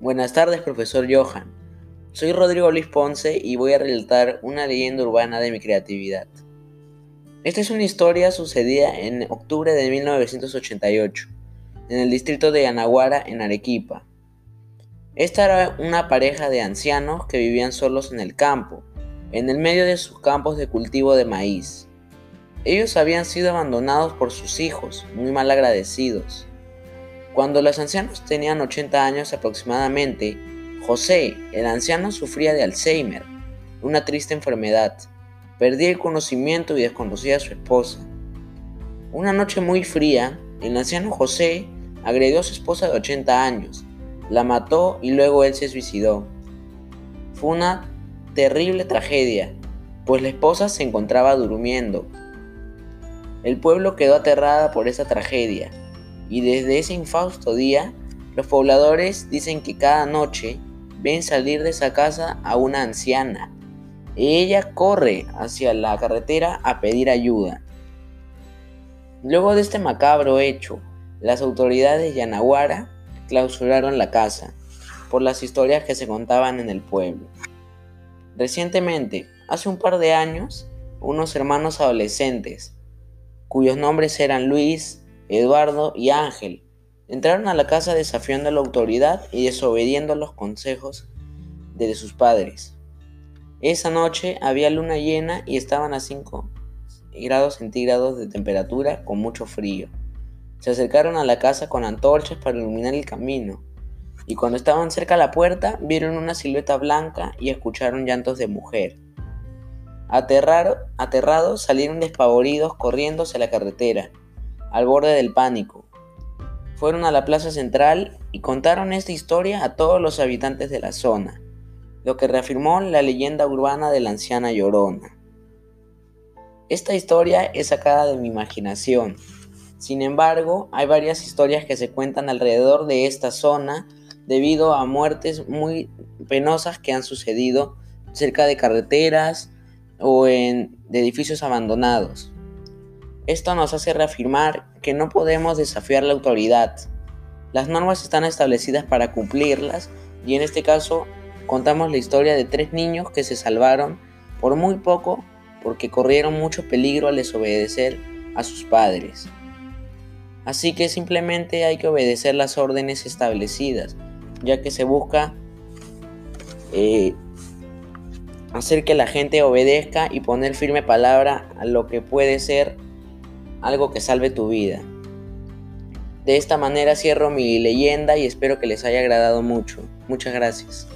Buenas tardes, profesor Johan. Soy Rodrigo Luis Ponce y voy a relatar una leyenda urbana de mi creatividad. Esta es una historia sucedida en octubre de 1988, en el distrito de Anaguara, en Arequipa. Esta era una pareja de ancianos que vivían solos en el campo, en el medio de sus campos de cultivo de maíz. Ellos habían sido abandonados por sus hijos, muy mal agradecidos. Cuando los ancianos tenían 80 años aproximadamente, José, el anciano, sufría de Alzheimer, una triste enfermedad. Perdía el conocimiento y desconocía a su esposa. Una noche muy fría, el anciano José agredió a su esposa de 80 años, la mató y luego él se suicidó. Fue una terrible tragedia, pues la esposa se encontraba durmiendo. El pueblo quedó aterrada por esa tragedia y desde ese infausto día, los pobladores dicen que cada noche ven salir de esa casa a una anciana. Ella corre hacia la carretera a pedir ayuda. Luego de este macabro hecho, las autoridades de Yanaguara clausuraron la casa por las historias que se contaban en el pueblo. Recientemente, hace un par de años, unos hermanos adolescentes, cuyos nombres eran Luis, Eduardo y Ángel entraron a la casa desafiando la autoridad y desobediendo los consejos de sus padres. Esa noche había luna llena y estaban a 5 grados centígrados de temperatura con mucho frío. Se acercaron a la casa con antorchas para iluminar el camino y cuando estaban cerca a la puerta vieron una silueta blanca y escucharon llantos de mujer. aterrados salieron despavoridos corriendo hacia la carretera al borde del pánico. Fueron a la plaza central y contaron esta historia a todos los habitantes de la zona, lo que reafirmó la leyenda urbana de la anciana Llorona. Esta historia es sacada de mi imaginación. Sin embargo, hay varias historias que se cuentan alrededor de esta zona debido a muertes muy penosas que han sucedido cerca de carreteras o en edificios abandonados. Esto nos hace reafirmar que no podemos desafiar la autoridad. Las normas están establecidas para cumplirlas y en este caso contamos la historia de tres niños que se salvaron por muy poco porque corrieron mucho peligro al desobedecer a sus padres. Así que simplemente hay que obedecer las órdenes establecidas, ya que se busca eh, hacer que la gente obedezca y poner firme palabra a lo que puede ser algo que salve tu vida. De esta manera cierro mi leyenda y espero que les haya agradado mucho. Muchas gracias.